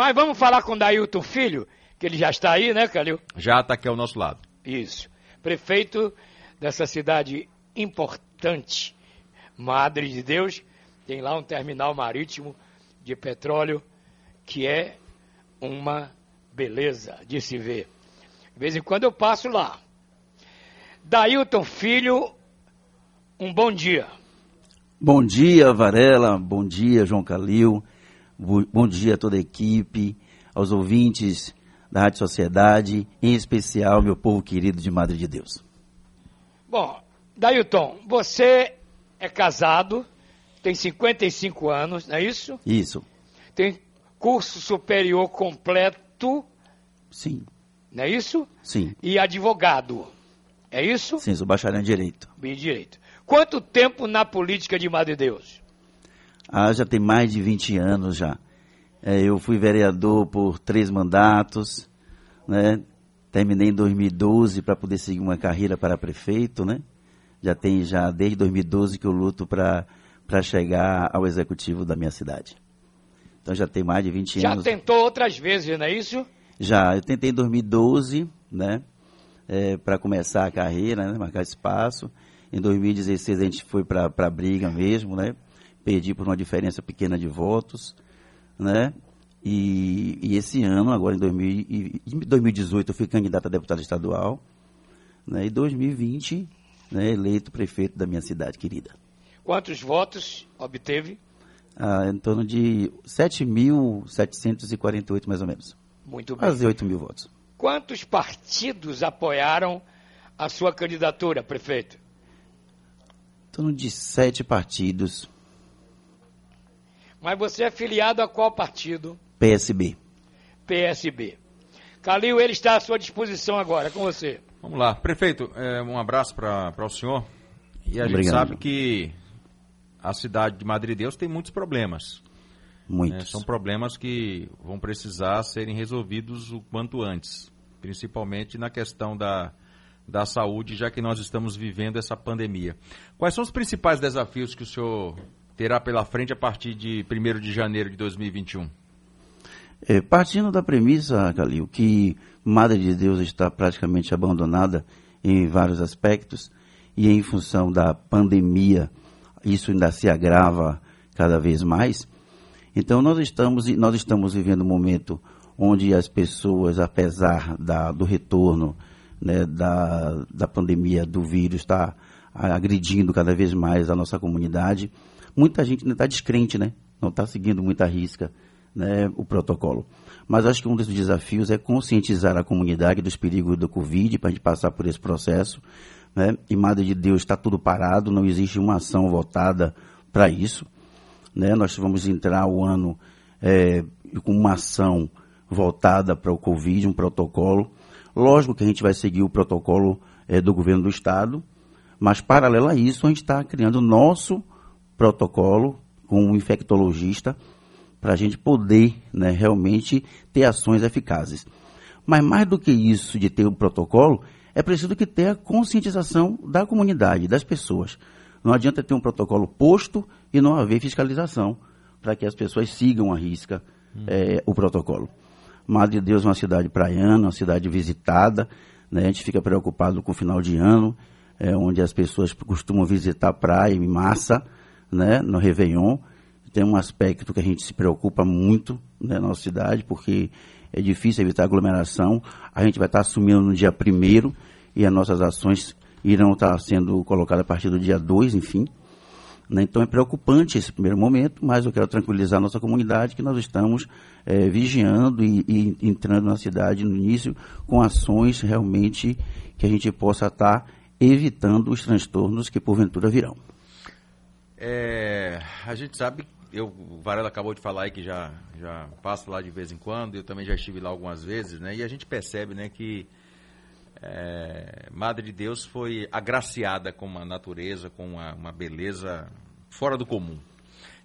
Mas vamos falar com Dailton Filho, que ele já está aí, né, Calil? Já está aqui ao nosso lado. Isso. Prefeito dessa cidade importante, Madre de Deus, tem lá um terminal marítimo de petróleo que é uma beleza de se ver. De vez em quando eu passo lá. Dailton Filho, um bom dia. Bom dia, Varela. Bom dia, João Calil. Bom dia a toda a equipe, aos ouvintes da Rádio Sociedade, em especial meu povo querido de Madre de Deus. Bom, Dailton, você é casado, tem 55 anos, não é isso? Isso. Tem curso superior completo. Sim. Não é isso? Sim. E advogado. É isso? Sim, sou bacharel em Direito. Em Direito. Quanto tempo na política de Madre Deus? Ah, já tem mais de 20 anos já. É, eu fui vereador por três mandatos, né? Terminei em 2012 para poder seguir uma carreira para prefeito, né? Já tem já desde 2012 que eu luto para para chegar ao executivo da minha cidade. Então já tem mais de 20 já anos. Já tentou outras vezes, não é isso? Já, eu tentei em 2012, né? É, para começar a carreira, né? marcar espaço. Em 2016 a gente foi para a briga mesmo, né? Perdi por uma diferença pequena de votos, né? E, e esse ano, agora em, 2000, em 2018, eu fui candidato a deputado estadual, né? E 2020, né, eleito prefeito da minha cidade querida. Quantos votos obteve? Ah, em torno de 7.748, mais ou menos. Muito bem. Quase 8 mil votos. Quantos partidos apoiaram a sua candidatura, prefeito? Em torno de sete partidos mas você é filiado a qual partido? PSB. PSB. Calil, ele está à sua disposição agora, é com você. Vamos lá. Prefeito, é, um abraço para o senhor. E a Obrigado. gente sabe que a cidade de Madre Deus tem muitos problemas. Muitos. Né? São problemas que vão precisar serem resolvidos o quanto antes, principalmente na questão da, da saúde, já que nós estamos vivendo essa pandemia. Quais são os principais desafios que o senhor terá pela frente a partir de 1 de janeiro de 2021? É, partindo da premissa, Calil, que Madre de Deus está praticamente abandonada em vários aspectos e em função da pandemia isso ainda se agrava cada vez mais. Então nós estamos nós estamos vivendo um momento onde as pessoas, apesar da, do retorno né, da, da pandemia do vírus, está agredindo cada vez mais a nossa comunidade muita gente ainda está descrente, né? Não está seguindo muita risca né, o protocolo. Mas acho que um dos desafios é conscientizar a comunidade dos perigos do Covid para a gente passar por esse processo. Né? E Madre de Deus está tudo parado, não existe uma ação votada para isso. Né? Nós vamos entrar o ano é, com uma ação voltada para o Covid, um protocolo. Lógico que a gente vai seguir o protocolo é, do governo do Estado, mas paralelo a isso, a gente está criando o nosso protocolo com um infectologista para a gente poder né, realmente ter ações eficazes. Mas mais do que isso de ter o um protocolo, é preciso que tenha conscientização da comunidade, das pessoas. Não adianta ter um protocolo posto e não haver fiscalização para que as pessoas sigam a risca hum. é, o protocolo. Madre de Deus é uma cidade praiana, uma cidade visitada, né? a gente fica preocupado com o final de ano, é, onde as pessoas costumam visitar a praia em massa, né, no Réveillon. Tem um aspecto que a gente se preocupa muito né, na nossa cidade, porque é difícil evitar aglomeração. A gente vai estar assumindo no dia primeiro e as nossas ações irão estar sendo colocadas a partir do dia 2, enfim. Né? Então é preocupante esse primeiro momento, mas eu quero tranquilizar a nossa comunidade que nós estamos é, vigiando e, e, entrando na cidade no início com ações realmente que a gente possa estar evitando os transtornos que porventura virão. É, a gente sabe, eu, o Varela acabou de falar aí que já, já passa lá de vez em quando, eu também já estive lá algumas vezes, né? E a gente percebe, né, que é, Madre de Deus foi agraciada com uma natureza, com uma, uma beleza fora do comum.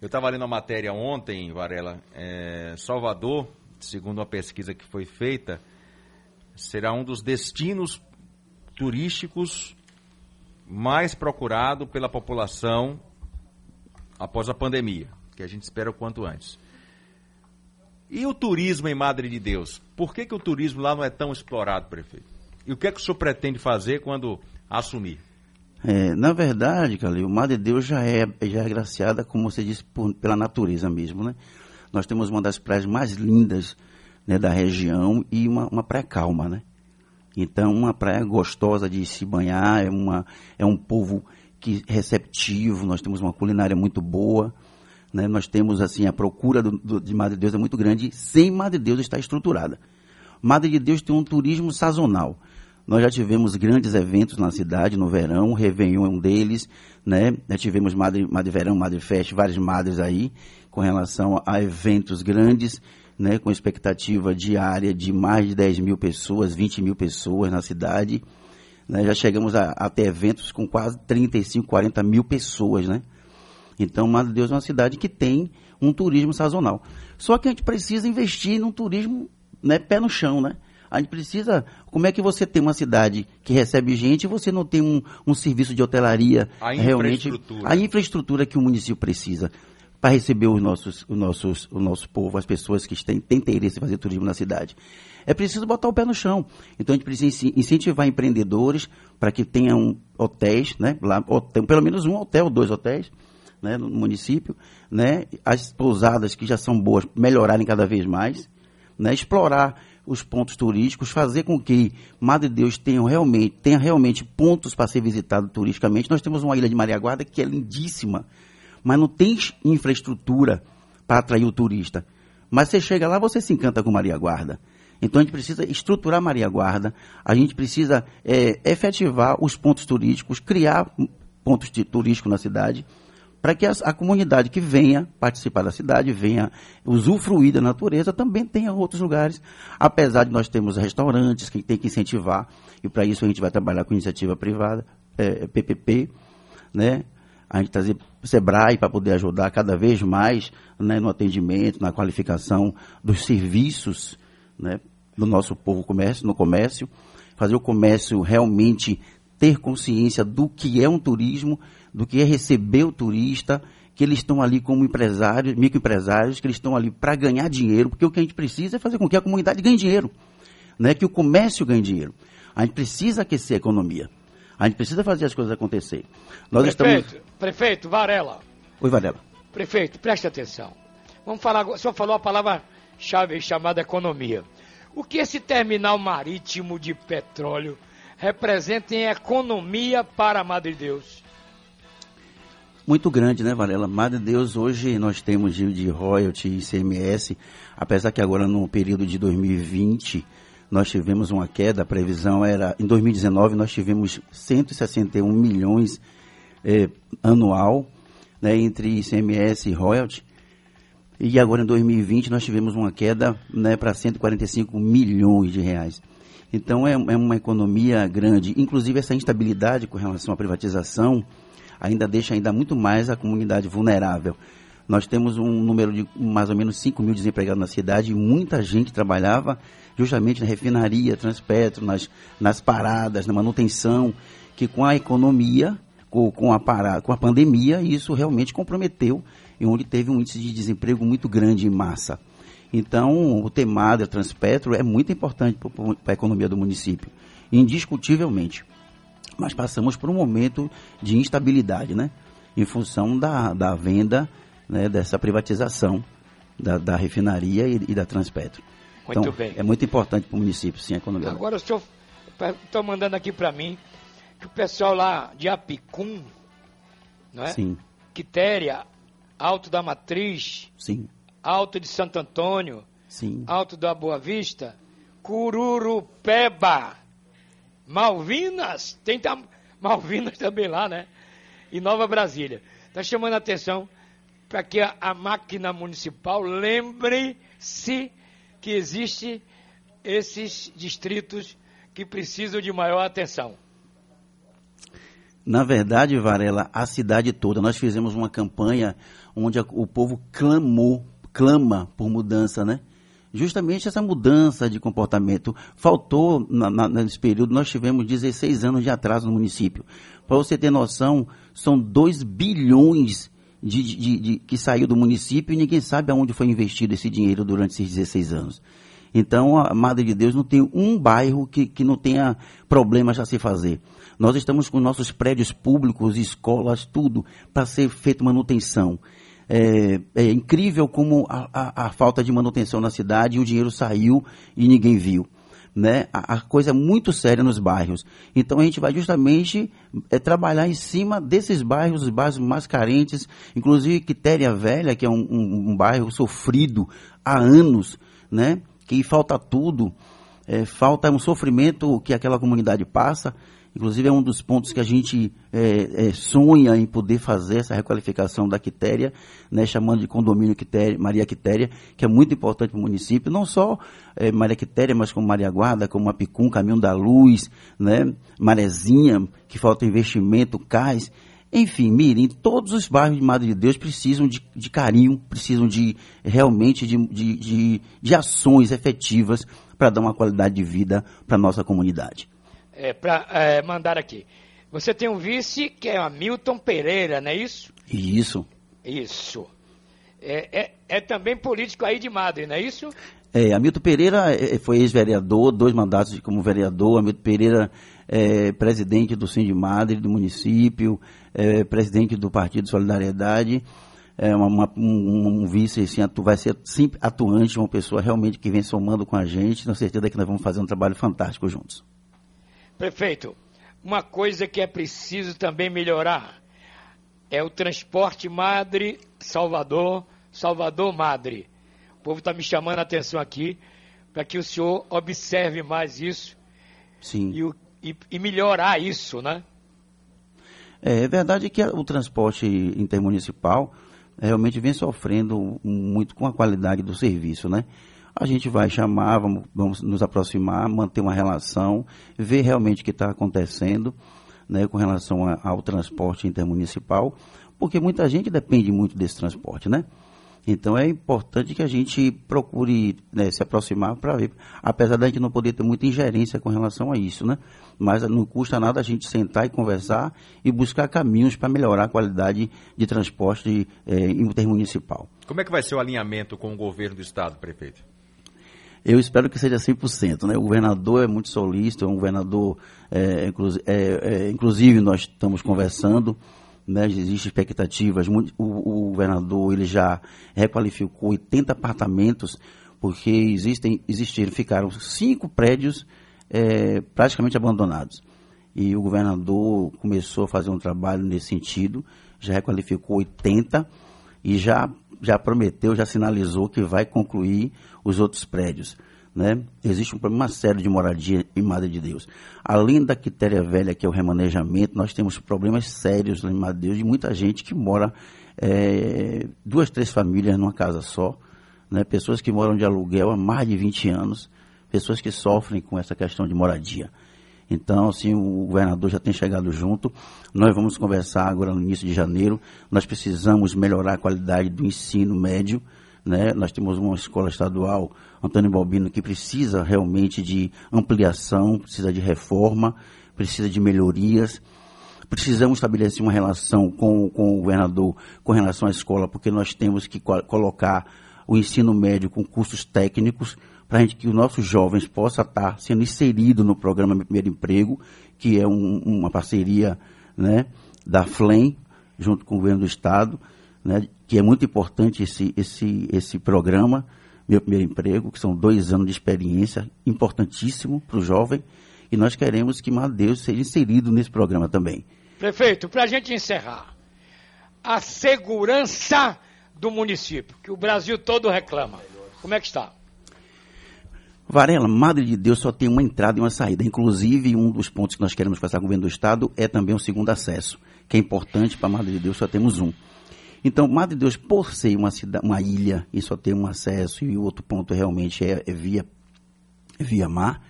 Eu estava lendo uma matéria ontem, Varela, é, Salvador, segundo uma pesquisa que foi feita, será um dos destinos turísticos mais procurado pela população após a pandemia, que a gente espera o quanto antes. E o turismo em Madre de Deus? Por que, que o turismo lá não é tão explorado, prefeito? E o que é que o senhor pretende fazer quando assumir? É, na verdade, Calil, o Madre de Deus já é, já é agraciada, como você disse, por, pela natureza mesmo, né? Nós temos uma das praias mais lindas né, da região e uma, uma praia calma, né? Então, uma praia gostosa de se banhar, é, uma, é um povo que receptivo, nós temos uma culinária muito boa, né? Nós temos, assim, a procura do, do, de Madre de Deus é muito grande, sem Madre de Deus estar estruturada. Madre de Deus tem um turismo sazonal. Nós já tivemos grandes eventos na cidade no verão, o Réveillon é um deles, né? Já tivemos Madre, Madre Verão, Madre Fest, várias madres aí, com relação a eventos grandes, né? Com expectativa diária de mais de 10 mil pessoas, 20 mil pessoas na cidade. Né? Já chegamos a, a ter eventos com quase 35, 40 mil pessoas, né? Então, Madre Deus é uma cidade que tem um turismo sazonal. Só que a gente precisa investir num turismo né, pé no chão, né? A gente precisa. Como é que você tem uma cidade que recebe gente e você não tem um, um serviço de hotelaria a realmente. Infraestrutura. A infraestrutura que o município precisa para receber os nossos, os nossos, o nosso povo, as pessoas que têm, têm interesse em fazer turismo na cidade. É preciso botar o pé no chão. Então a gente precisa incentivar empreendedores para que tenham hotéis, né? Lá, hotel, pelo menos um hotel, dois hotéis. Né, no município, né, as pousadas que já são boas melhorarem cada vez mais, né, explorar os pontos turísticos, fazer com que Madre Deus tenha realmente, tenha realmente pontos para ser visitado turisticamente. Nós temos uma ilha de Maria Guarda que é lindíssima, mas não tem infraestrutura para atrair o turista. Mas você chega lá, você se encanta com Maria Guarda. Então a gente precisa estruturar Maria Guarda, a gente precisa é, efetivar os pontos turísticos, criar pontos turísticos na cidade para que a, a, comunidade que venha participar da cidade, venha usufruir da natureza, também tenha outros lugares. Apesar de nós termos restaurantes que tem que incentivar, e para isso a gente vai trabalhar com iniciativa privada, é, PPP, né? A gente trazer o SEBRAE para poder ajudar cada vez mais né, no atendimento, na qualificação dos serviços né, do nosso povo comércio, no comércio, fazer o comércio realmente ter consciência do que é um turismo do que é receber o turista, que eles estão ali como empresários, microempresários, que eles estão ali para ganhar dinheiro, porque o que a gente precisa é fazer com que a comunidade ganhe dinheiro, né? que o comércio ganhe dinheiro. A gente precisa aquecer a economia. A gente precisa fazer as coisas acontecer. Nós prefeito, estamos... prefeito, Varela. Oi, Varela. Prefeito, preste atenção. Vamos falar, o senhor falou a palavra-chave chamada economia. O que esse terminal marítimo de petróleo representa em economia para a Madre Deus? muito grande, né, Varela? Madre Deus, hoje nós temos de, de royalty e ICMS, apesar que agora no período de 2020 nós tivemos uma queda, a previsão era, em 2019 nós tivemos 161 milhões eh, anual, né, entre ICMS e royalty, e agora em 2020 nós tivemos uma queda né, para 145 milhões de reais. Então é, é uma economia grande, inclusive essa instabilidade com relação à privatização, ainda deixa ainda muito mais a comunidade vulnerável. Nós temos um número de mais ou menos 5 mil desempregados na cidade e muita gente trabalhava justamente na refinaria, transpetro, nas, nas paradas, na manutenção, que com a economia, com, com, a, parada, com a pandemia, isso realmente comprometeu e onde teve um índice de desemprego muito grande em massa. Então, o Temada, Transpetro, é muito importante para a economia do município, indiscutivelmente mas passamos por um momento de instabilidade, né? Em função da, da venda, né, dessa privatização da, da refinaria e, e, da Transpetro. Muito então, bem. É muito importante para o município, sim, a economia. Agora o senhor está mandando aqui para mim que o pessoal lá de Apicum, não é? Sim. Quitéria, Alto da Matriz, sim. Alto de Santo Antônio, sim. Alto da Boa Vista, Cururupeba, Malvinas, tem tam, Malvinas também lá, né? E Nova Brasília. Está chamando a atenção para que a, a, máquina municipal lembre-se que existe esses distritos que precisam de maior atenção. Na verdade, Varela, a cidade toda, nós fizemos uma campanha onde o povo clamou, clama por mudança, né? justamente essa mudança de comportamento. Faltou, na, na, nesse período, nós tivemos 16 anos de atraso no município. Para você ter noção, são 2 bilhões de, de, de, que saiu do município e ninguém sabe aonde foi investido esse dinheiro durante esses 16 anos. Então, a Madre de Deus não tem um bairro que, que não tenha problemas a se fazer. Nós estamos com nossos prédios públicos, escolas, tudo, para ser feita manutenção. É, é, incrível como a, a, a, falta de manutenção na cidade, o dinheiro saiu e ninguém viu. Né? A, a coisa muito séria nos bairros. Então a gente vai justamente é, trabalhar em cima desses bairros, os bairros mais carentes, inclusive Quitéria Velha, que é um, um, um bairro sofrido há anos, né? que falta tudo, é, falta um sofrimento que aquela comunidade passa. Inclusive é um dos pontos que a gente é, é, sonha em poder fazer essa requalificação da Quitéria, né, chamando de condomínio Quitéria, Maria Quitéria, que é muito importante para o município, não só é, Maria Quitéria, mas como Maria Guarda, como Apicum, Caminho da Luz, né, Marezinha, que falta investimento, Cais. Enfim, Mirim, todos os bairros de Madre de Deus precisam de, de carinho, precisam de realmente de, de, de, de ações efetivas para dar uma qualidade de vida para a nossa comunidade. É, para é, mandar aqui. Você tem um vice que é Hamilton Pereira, não é isso? Isso. Isso. É, é, é também político aí de Madre, não é isso? É, Hamilton Pereira é, foi ex-vereador, dois mandatos como vereador. Hamilton Pereira é presidente do Sim de Madre, do município, é, presidente do Partido Solidariedade, é uma, uma, um, um, vice assim, atu, vai ser sempre atuante, uma pessoa realmente que vem somando com a gente, tenho certeza que nós vamos fazer um trabalho fantástico juntos. Prefeito, uma coisa que é preciso também melhorar é o transporte Madre Salvador, Salvador Madre. O povo está me chamando a atenção aqui para que o senhor observe mais isso Sim. E, e, e melhorar isso, né? É, é verdade que o transporte intermunicipal realmente vem sofrendo muito com a qualidade do serviço, né? A gente vai chamar, vamos, vamos nos aproximar, manter uma relação, ver realmente o que está acontecendo, né, com relação a, ao transporte intermunicipal, porque muita gente depende muito desse transporte, né? Então é importante que a gente procure né, se aproximar para ver, apesar da gente não poder ter muita ingerência com relação a isso, né? Mas não custa nada a gente sentar e conversar e buscar caminhos para melhorar a qualidade de transporte é, intermunicipal. Como é que vai ser o alinhamento com o governo do estado, prefeito? Eu espero que seja 100%. Né? O governador é muito solícito, é um governador, é, é, é, inclusive nós estamos conversando, né, existem expectativas. O, o, governador ele já requalificou 80 apartamentos, porque existem, existiram, ficaram cinco prédios é, praticamente abandonados. E o governador começou a fazer um trabalho nesse sentido, já requalificou 80 e já, já prometeu, já sinalizou que vai concluir os outros prédios né? Existe um problema sério de moradia em Madre de Deus. Além da quitéria velha, que é o remanejamento, nós temos problemas sérios em Madre de Deus de muita gente que mora é, duas, três famílias numa casa só, né? Pessoas que moram de aluguel há mais de 20 anos, pessoas que sofrem com essa questão de moradia. Então, assim, o governador já tem chegado junto. Nós vamos conversar agora no início de janeiro. Nós precisamos melhorar a qualidade do ensino médio. Né? Nós temos uma escola estadual Antônio Balbino, que precisa realmente de ampliação, precisa de reforma, precisa de melhorias. Precisamos estabelecer uma relação com, com o governador com relação à escola, porque nós temos que colocar o ensino médio com cursos técnicos para que os nossos jovens possam estar sendo inseridos no programa Meu Primeiro Emprego, que é um, uma parceria né, da FLEM, junto com o governo do Estado, né, que é muito importante esse, esse, esse programa meu primeiro emprego, que são dois anos de experiência, importantíssimo para o jovem, e nós queremos que Madeus seja inserido nesse programa também. Prefeito, para a gente encerrar, a segurança do município, que o Brasil todo reclama, como é que está? Varela, Madre de Deus só tem uma entrada e uma saída. Inclusive, um dos pontos que nós queremos passar com o governo do Estado é também o segundo acesso, que é importante para Madre de Deus, só temos um. Então, Madre Deus, por ser uma, cidade, uma ilha e só ter um acesso, e o outro ponto realmente é, é via, via mar,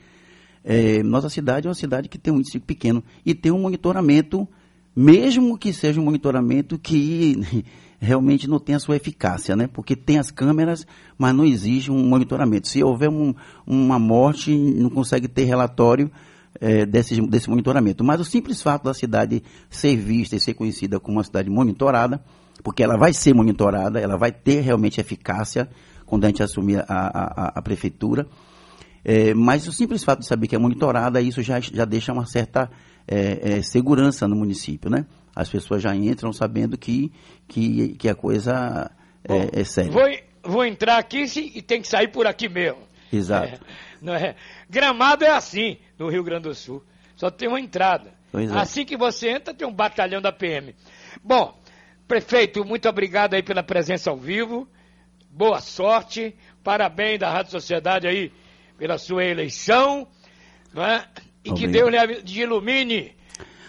é, nossa cidade é uma cidade que tem um índice pequeno e tem um monitoramento, mesmo que seja um monitoramento que realmente não tem a sua eficácia, né? Porque tem as câmeras, mas não exige um monitoramento. Se houver um, uma morte, não consegue ter relatório é, desse, desse monitoramento. Mas o simples fato da cidade ser vista e ser conhecida como uma cidade monitorada, porque ela vai ser monitorada, ela vai ter realmente eficácia quando a gente assumir a, a, a prefeitura. É, mas o simples fato de saber que é monitorada, isso já, já deixa uma certa é, é, segurança no município, né? As pessoas já entram sabendo que, que, que a coisa é, Bom, é séria. Vou, vou entrar aqui e tem que sair por aqui mesmo. Exato. não é? Gramado é assim no Rio Grande do Sul. Só tem uma entrada. É. Assim que você entra, tem um batalhão da PM. Bom, prefeito, muito obrigado aí pela presença ao vivo. Boa sorte. Parabéns da Rádio Sociedade aí pela sua eleição. Não é? E Obrigado. que Deus lhe ilumine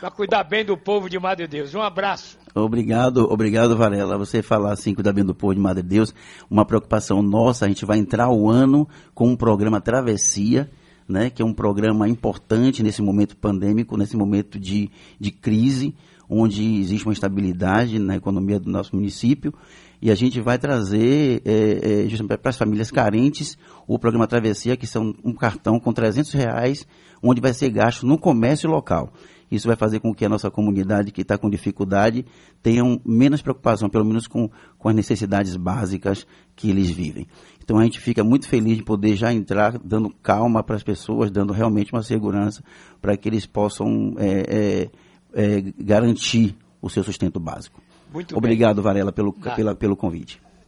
para cuidar bem do povo de Madre Deus. Um abraço. Obrigado, obrigado, Varela. Você falar assim, cuidar bem do povo de Madre Deus, uma preocupação nossa. A gente vai entrar o ano com um programa Travessia, né, que é um programa importante nesse momento pandêmico, nesse momento de, de crise, onde existe uma estabilidade na economia do nosso município. E a gente vai trazer, é, é, justamente para as famílias carentes, o programa Travessia, que são um cartão com 300 reais, onde vai ser gasto no comércio local. Isso vai fazer com que a nossa comunidade que está com dificuldade tenha menos preocupação, pelo menos com, com as necessidades básicas que eles vivem. Então a gente fica muito feliz de poder já entrar dando calma para as pessoas, dando realmente uma segurança para que eles possam é, é, é, garantir o seu sustento básico. Muito Obrigado, bem. Varela, pelo, pela, pelo convite.